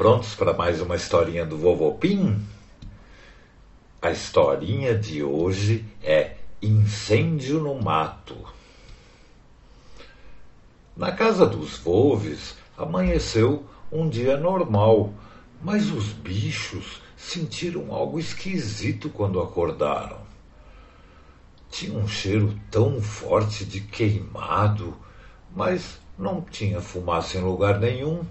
Prontos para mais uma historinha do Vovô Pim? A historinha de hoje é Incêndio no Mato. Na casa dos Volves amanheceu um dia normal, mas os bichos sentiram algo esquisito quando acordaram. Tinha um cheiro tão forte de queimado, mas não tinha fumaça em lugar nenhum.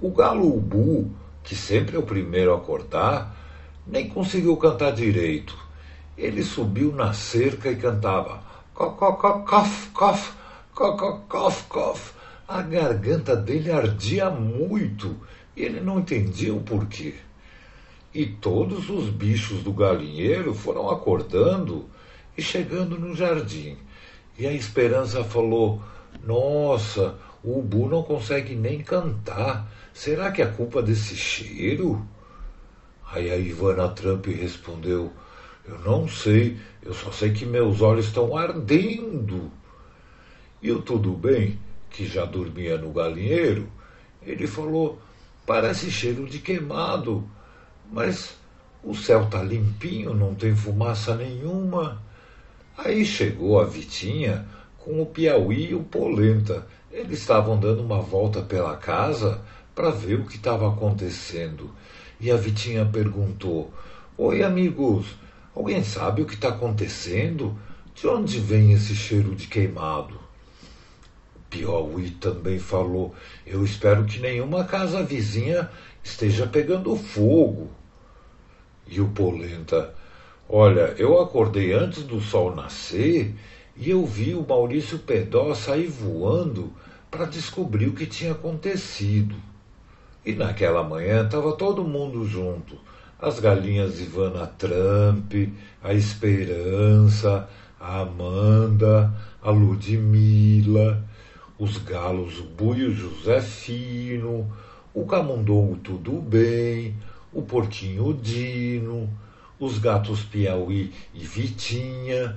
O galo ubu, que sempre é o primeiro a acordar, nem conseguiu cantar direito. Ele subiu na cerca e cantava cof, cof, cof, cof, cof. A garganta dele ardia muito e ele não entendia o porquê. E todos os bichos do galinheiro foram acordando e chegando no jardim. E a esperança falou: Nossa, o ubu não consegue nem cantar. Será que é culpa desse cheiro? Aí a Ivana Trump respondeu: Eu não sei, eu só sei que meus olhos estão ardendo. E o tudo bem, que já dormia no galinheiro, ele falou: Parece cheiro de queimado, mas o céu está limpinho, não tem fumaça nenhuma. Aí chegou a Vitinha com o Piauí e o Polenta eles estavam dando uma volta pela casa para ver o que estava acontecendo. E a Vitinha perguntou: Oi, amigos, alguém sabe o que está acontecendo? De onde vem esse cheiro de queimado? Piauí também falou: Eu espero que nenhuma casa vizinha esteja pegando fogo. E o Polenta: Olha, eu acordei antes do sol nascer e eu vi o Maurício Pedó sair voando para descobrir o que tinha acontecido. E naquela manhã estava todo mundo junto. As galinhas Ivana Trump, a Esperança, a Amanda, a Ludmila, os galos Buio Josefino, o camundongo Tudo Bem, o porquinho Dino, os gatos Piauí e Vitinha,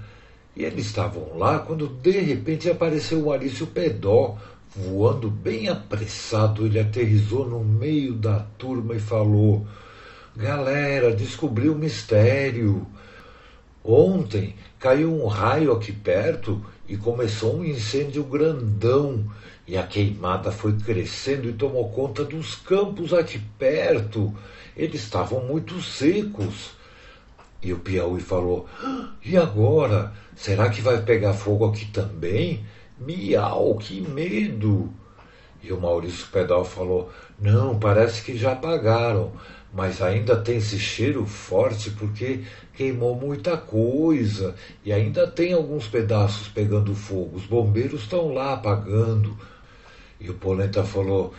e eles estavam lá quando de repente apareceu o Arício Pedó, voando bem apressado. Ele aterrizou no meio da turma e falou: Galera, descobri o mistério. Ontem caiu um raio aqui perto e começou um incêndio grandão. E a queimada foi crescendo e tomou conta dos campos aqui perto. Eles estavam muito secos. E o Piauí falou: E agora? Será que vai pegar fogo aqui também? Miau, que medo! E o Maurício Pedal falou: Não, parece que já apagaram, mas ainda tem esse cheiro forte porque queimou muita coisa e ainda tem alguns pedaços pegando fogo. Os bombeiros estão lá apagando. E o Polenta falou: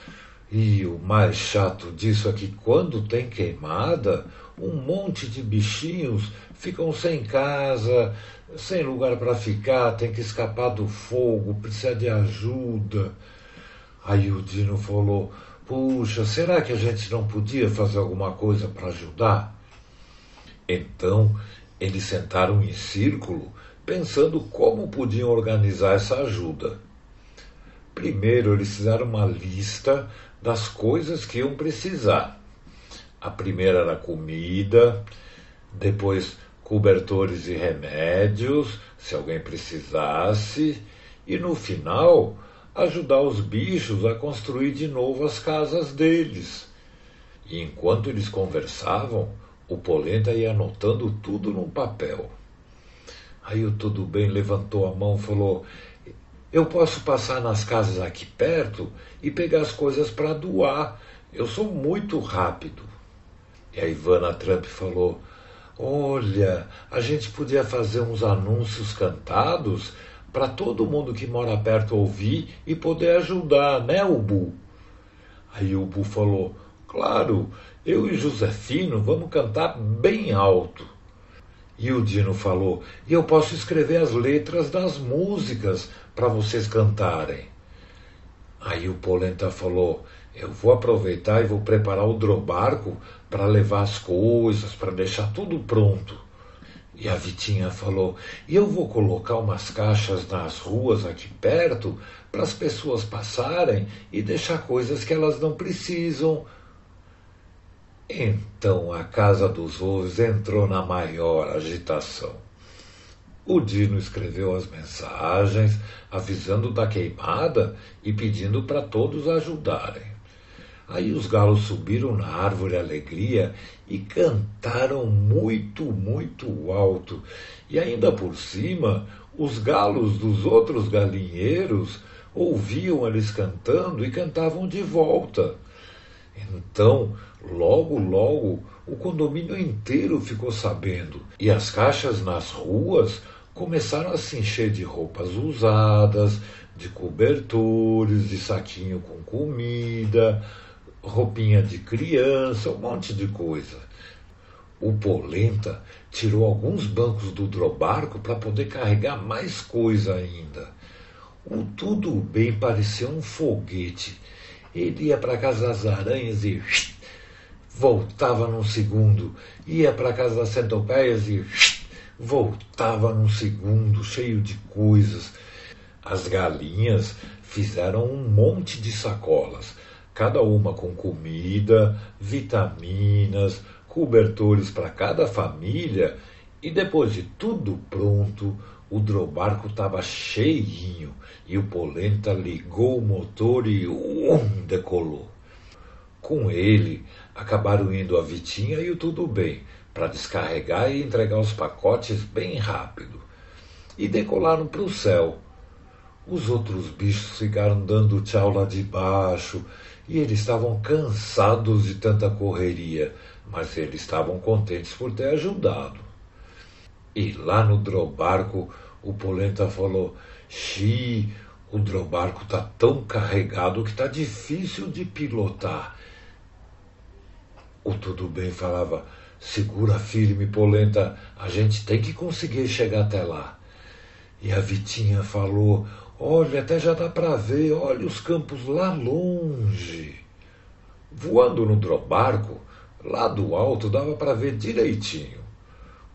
E o mais chato disso é que quando tem queimada, um monte de bichinhos ficam sem casa, sem lugar para ficar, tem que escapar do fogo, precisa de ajuda. Aí o Dino falou: Puxa, será que a gente não podia fazer alguma coisa para ajudar? Então eles sentaram em círculo, pensando como podiam organizar essa ajuda. Primeiro, eles fizeram uma lista das coisas que iam precisar. A primeira era comida, depois cobertores e remédios, se alguém precisasse, e no final ajudar os bichos a construir de novo as casas deles. E enquanto eles conversavam, o Polenta ia anotando tudo num papel. Aí o Tudo Bem levantou a mão e falou: Eu posso passar nas casas aqui perto e pegar as coisas para doar. Eu sou muito rápido. E a Ivana Trump falou: Olha, a gente podia fazer uns anúncios cantados para todo mundo que mora perto ouvir e poder ajudar, né, Ubu? Aí o Ubu falou: Claro, eu e Josefino vamos cantar bem alto. E o Dino falou: E eu posso escrever as letras das músicas para vocês cantarem. Aí o Polenta falou: eu vou aproveitar e vou preparar o drobarco para levar as coisas, para deixar tudo pronto. E a Vitinha falou: E eu vou colocar umas caixas nas ruas aqui perto para as pessoas passarem e deixar coisas que elas não precisam. Então a casa dos Wolves entrou na maior agitação. O Dino escreveu as mensagens, avisando da queimada e pedindo para todos ajudarem. Aí os galos subiram na árvore alegria e cantaram muito, muito alto. E ainda por cima, os galos dos outros galinheiros ouviam eles cantando e cantavam de volta. Então, logo, logo, o condomínio inteiro ficou sabendo, e as caixas nas ruas começaram a se encher de roupas usadas, de cobertores, de saquinho com comida, roupinha de criança, um monte de coisa. O Polenta tirou alguns bancos do drobarco para poder carregar mais coisa ainda. O tudo bem parecia um foguete. Ele ia para casa das aranhas e voltava num segundo. Ia para casa das centopeias e voltava num segundo, cheio de coisas. As galinhas fizeram um monte de sacolas cada uma com comida, vitaminas, cobertores para cada família, e depois de tudo pronto, o drobarco estava cheinho e o Polenta ligou o motor e um, decolou. Com ele, acabaram indo a Vitinha e o Tudo Bem, para descarregar e entregar os pacotes bem rápido. E decolaram para o céu. Os outros bichos ficaram dando tchau lá de baixo e eles estavam cansados de tanta correria, mas eles estavam contentes por ter ajudado. E lá no drobarco, o Polenta falou: Xi, o drobarco está tão carregado que está difícil de pilotar. O Tudo Bem falava: Segura firme, Polenta, a gente tem que conseguir chegar até lá. E a Vitinha falou: Olha, até já dá para ver, olha os campos lá longe. Voando no drobarco, lá do alto dava para ver direitinho.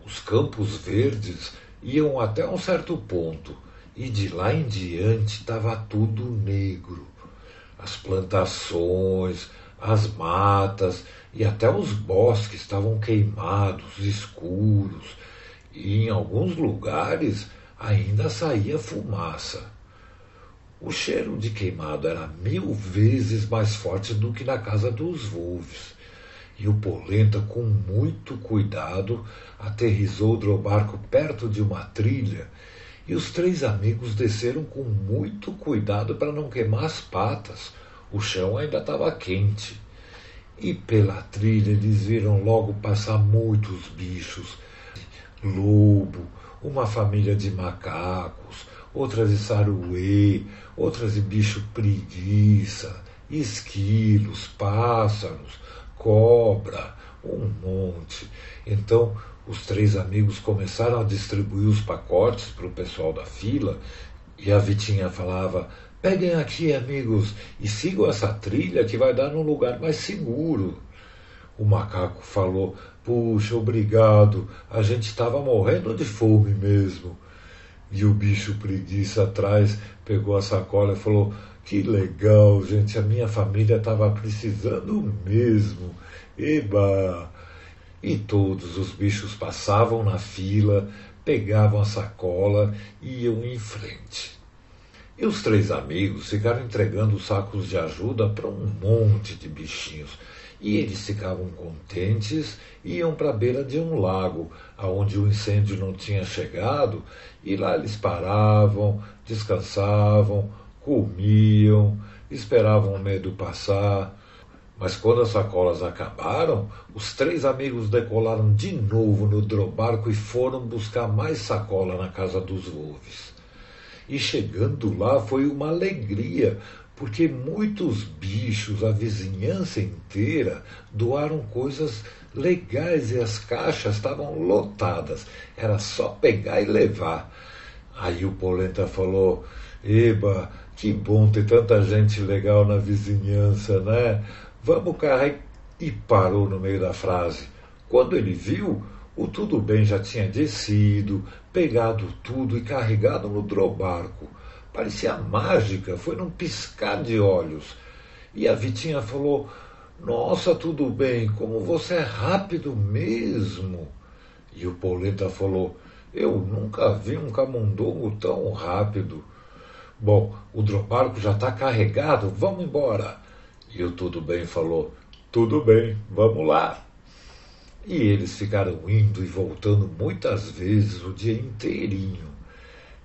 Os campos verdes iam até um certo ponto, e de lá em diante estava tudo negro. As plantações, as matas e até os bosques estavam queimados, escuros, e em alguns lugares ainda saía fumaça. O cheiro de queimado era mil vezes mais forte do que na casa dos Wolves. E o Polenta, com muito cuidado, aterrizou o drobarco perto de uma trilha e os três amigos desceram com muito cuidado para não queimar as patas. O chão ainda estava quente. E pela trilha eles viram logo passar muitos bichos: lobo, uma família de macacos, outras de saruê, outras de bicho preguiça, esquilos, pássaros, cobra, um monte. Então, os três amigos começaram a distribuir os pacotes para o pessoal da fila e a Vitinha falava: Peguem aqui, amigos, e sigam essa trilha que vai dar num lugar mais seguro. O macaco falou: Puxa, obrigado, a gente estava morrendo de fome mesmo. E o bicho preguiça atrás pegou a sacola e falou: Que legal, gente, a minha família estava precisando mesmo. Eba! E todos os bichos passavam na fila, pegavam a sacola e iam em frente. E os três amigos ficaram entregando sacos de ajuda para um monte de bichinhos e eles ficavam contentes e iam para a beira de um lago, aonde o incêndio não tinha chegado, e lá eles paravam, descansavam, comiam, esperavam o medo passar. Mas quando as sacolas acabaram, os três amigos decolaram de novo no drobarco e foram buscar mais sacola na casa dos Wolves. E chegando lá foi uma alegria, porque muitos bichos, a vizinhança inteira, doaram coisas legais e as caixas estavam lotadas. Era só pegar e levar. Aí o Polenta falou: Eba, que bom ter tanta gente legal na vizinhança, né? Vamos carregar. E parou no meio da frase. Quando ele viu, O tudo bem já tinha descido, pegado tudo e carregado no drobarco. Parecia mágica, foi num piscar de olhos. E a Vitinha falou: Nossa, tudo bem, como você é rápido mesmo. E o Polenta falou: Eu nunca vi um camundongo tão rápido. Bom, o drobarco já está carregado, vamos embora. E o Tudo Bem falou: Tudo bem, vamos lá. E eles ficaram indo e voltando muitas vezes o dia inteirinho.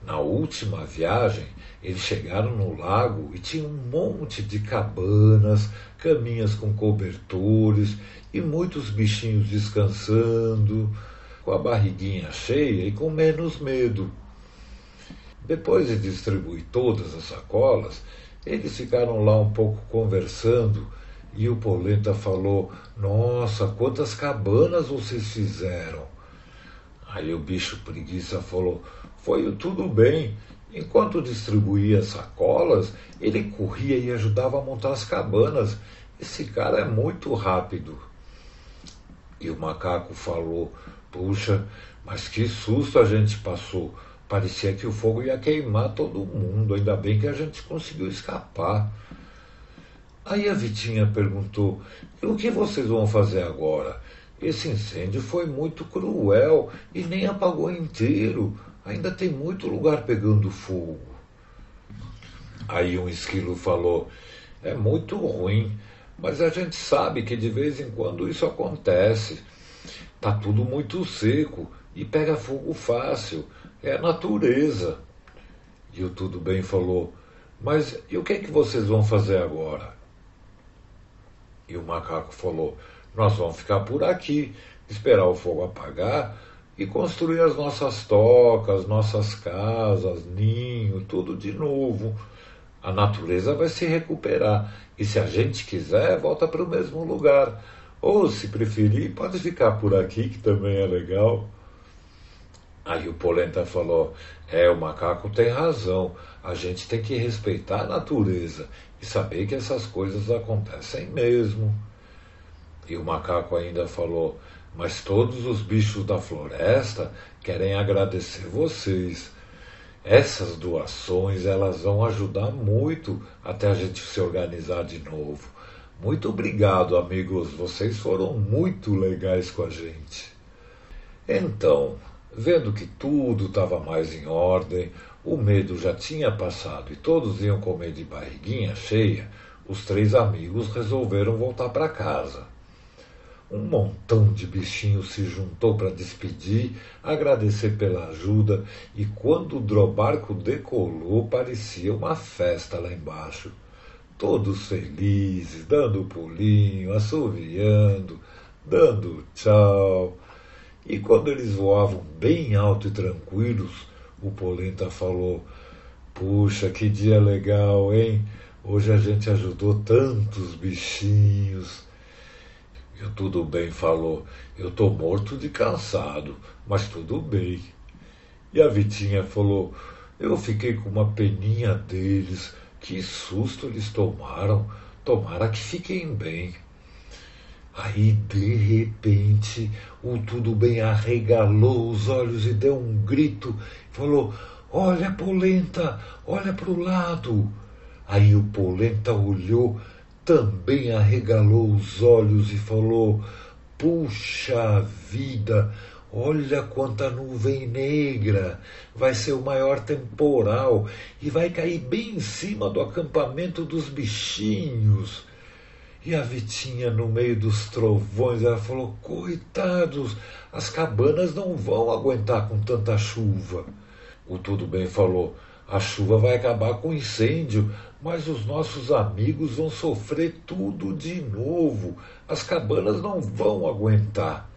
Na última viagem, eles chegaram no lago e tinha um monte de cabanas, caminhas com cobertores e muitos bichinhos descansando, com a barriguinha cheia e com menos medo. Depois de distribuir todas as sacolas, eles ficaram lá um pouco conversando e o Polenta falou: Nossa, quantas cabanas vocês fizeram! Aí o bicho preguiça falou: Foi tudo bem. Enquanto distribuía sacolas, ele corria e ajudava a montar as cabanas. Esse cara é muito rápido. E o macaco falou: Puxa, mas que susto a gente passou. Parecia que o fogo ia queimar todo mundo. Ainda bem que a gente conseguiu escapar. Aí a Vitinha perguntou: o que vocês vão fazer agora? Esse incêndio foi muito cruel e nem apagou inteiro. Ainda tem muito lugar pegando fogo. Aí um esquilo falou: É muito ruim, mas a gente sabe que de vez em quando isso acontece. Tá tudo muito seco e pega fogo fácil. É a natureza. E o Tudo Bem falou: Mas e o que é que vocês vão fazer agora? E o macaco falou: Nós vamos ficar por aqui, esperar o fogo apagar e construir as nossas tocas, nossas casas, ninho, tudo de novo. A natureza vai se recuperar e, se a gente quiser, volta para o mesmo lugar. Ou, se preferir, pode ficar por aqui, que também é legal. Aí o Polenta falou: É, o macaco tem razão. A gente tem que respeitar a natureza e saber que essas coisas acontecem mesmo. E o macaco ainda falou: Mas todos os bichos da floresta querem agradecer vocês. Essas doações elas vão ajudar muito até a gente se organizar de novo. Muito obrigado, amigos. Vocês foram muito legais com a gente. Então, Vendo que tudo estava mais em ordem, o medo já tinha passado e todos iam comer de barriguinha cheia, os três amigos resolveram voltar para casa. Um montão de bichinhos se juntou para despedir, agradecer pela ajuda, e quando o drobarco decolou, parecia uma festa lá embaixo. Todos felizes, dando pulinho, assoviando, dando tchau. E quando eles voavam bem alto e tranquilos, o Polenta falou: Puxa, que dia legal, hein? Hoje a gente ajudou tantos bichinhos. E o Tudo Bem falou: Eu tô morto de cansado, mas tudo bem. E a Vitinha falou: Eu fiquei com uma peninha deles. Que susto eles tomaram. Tomara que fiquem bem. Aí, de repente, o tudo bem arregalou os olhos e deu um grito. Falou: Olha, Polenta, olha para o lado. Aí o Polenta olhou, também arregalou os olhos e falou: Puxa vida, olha quanta nuvem negra! Vai ser o maior temporal e vai cair bem em cima do acampamento dos bichinhos. E a Vitinha, no meio dos trovões, ela falou: Coitados, as cabanas não vão aguentar com tanta chuva. O Tudo Bem falou: A chuva vai acabar com o incêndio, mas os nossos amigos vão sofrer tudo de novo. As cabanas não vão aguentar.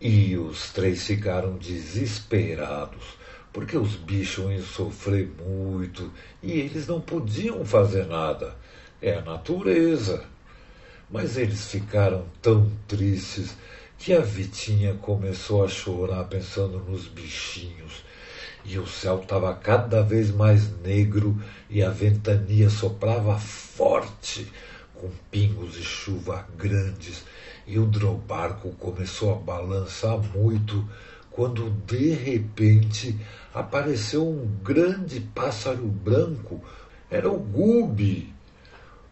E os três ficaram desesperados, porque os bichos iam sofrer muito e eles não podiam fazer nada. É a natureza. Mas eles ficaram tão tristes que a Vitinha começou a chorar pensando nos bichinhos. E o céu estava cada vez mais negro e a ventania soprava forte, com pingos de chuva grandes, e o drobarco começou a balançar muito quando de repente apareceu um grande pássaro branco. Era o Gubi.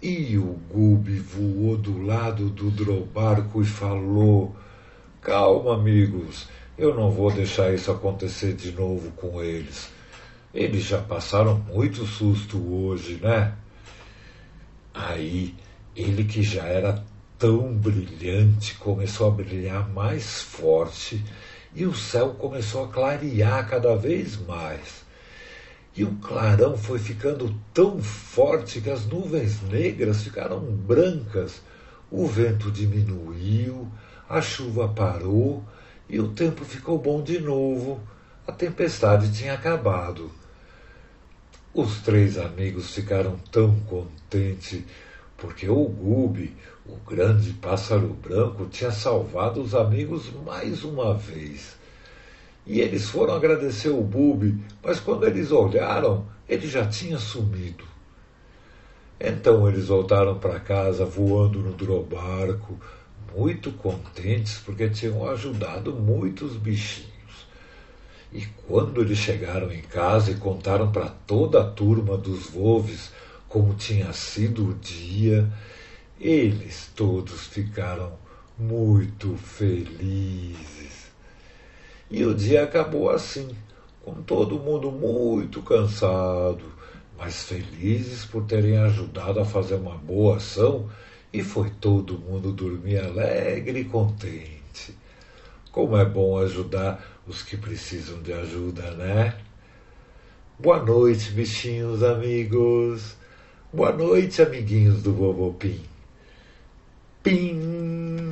E o Gubi voou do lado do drobarco e falou: Calma, amigos, eu não vou deixar isso acontecer de novo com eles. Eles já passaram muito susto hoje, né? Aí, ele que já era tão brilhante começou a brilhar mais forte e o céu começou a clarear cada vez mais. E o clarão foi ficando tão forte que as nuvens negras ficaram brancas, o vento diminuiu, a chuva parou e o tempo ficou bom de novo. A tempestade tinha acabado. Os três amigos ficaram tão contentes porque o Gube, o grande pássaro branco, tinha salvado os amigos mais uma vez. E eles foram agradecer o Bubi, mas quando eles olharam, ele já tinha sumido. Então eles voltaram para casa voando no drobarco, muito contentes porque tinham ajudado muitos bichinhos. E quando eles chegaram em casa e contaram para toda a turma dos Wolves como tinha sido o dia, eles todos ficaram muito felizes. E o dia acabou assim, com todo mundo muito cansado, mas felizes por terem ajudado a fazer uma boa ação e foi todo mundo dormir alegre e contente. Como é bom ajudar os que precisam de ajuda, né? Boa noite, bichinhos amigos. Boa noite, amiguinhos do Vovô Pim. Pim!